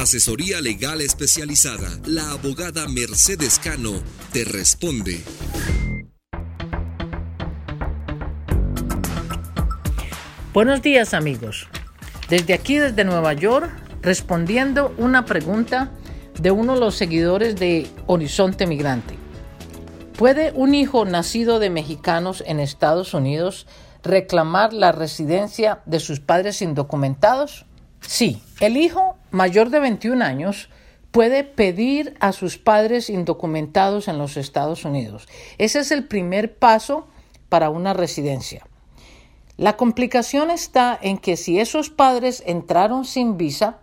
Asesoría legal especializada. La abogada Mercedes Cano te responde. Buenos días amigos. Desde aquí, desde Nueva York, respondiendo una pregunta de uno de los seguidores de Horizonte Migrante. ¿Puede un hijo nacido de mexicanos en Estados Unidos reclamar la residencia de sus padres indocumentados? Sí, el hijo mayor de 21 años puede pedir a sus padres indocumentados en los Estados Unidos. Ese es el primer paso para una residencia. La complicación está en que si esos padres entraron sin visa,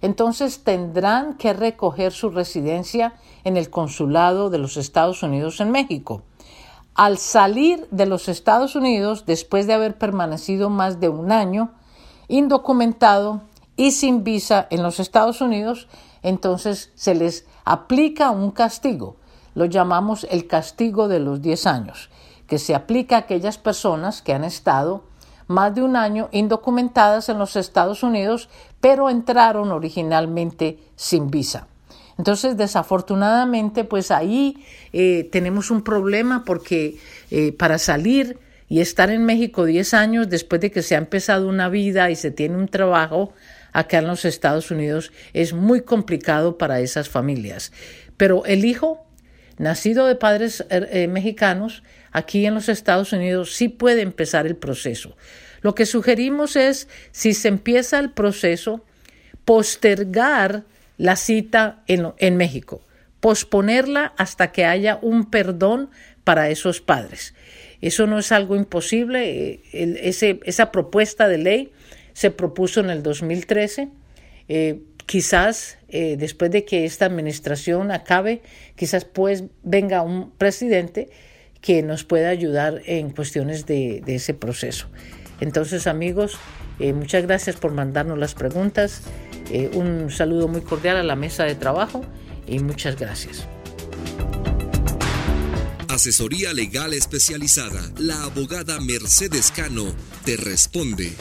entonces tendrán que recoger su residencia en el consulado de los Estados Unidos en México. Al salir de los Estados Unidos, después de haber permanecido más de un año indocumentado y sin visa en los Estados Unidos, entonces se les aplica un castigo. Lo llamamos el castigo de los 10 años, que se aplica a aquellas personas que han estado más de un año indocumentadas en los Estados Unidos, pero entraron originalmente sin visa. Entonces, desafortunadamente, pues ahí eh, tenemos un problema porque eh, para salir y estar en México 10 años después de que se ha empezado una vida y se tiene un trabajo acá en los Estados Unidos es muy complicado para esas familias. Pero el hijo, nacido de padres eh, mexicanos, aquí en los Estados Unidos sí puede empezar el proceso. Lo que sugerimos es, si se empieza el proceso, postergar la cita en, México, posponerla hasta que haya un perdón para esos padres. Eso no es algo imposible. Eh, esa propuesta de ley se propuso en el 2013. Eh, quizás eh, después de que esta administración acabe, quizás pues venga un presidente que nos pueda ayudar en cuestiones de, de ese proceso. Entonces, amigos, muchas gracias por mandarnos las preguntas. Eh, un saludo muy cordial a la mesa de trabajo y muchas gracias. Asesoría legal especializada. La abogada Mercedes Cano te responde.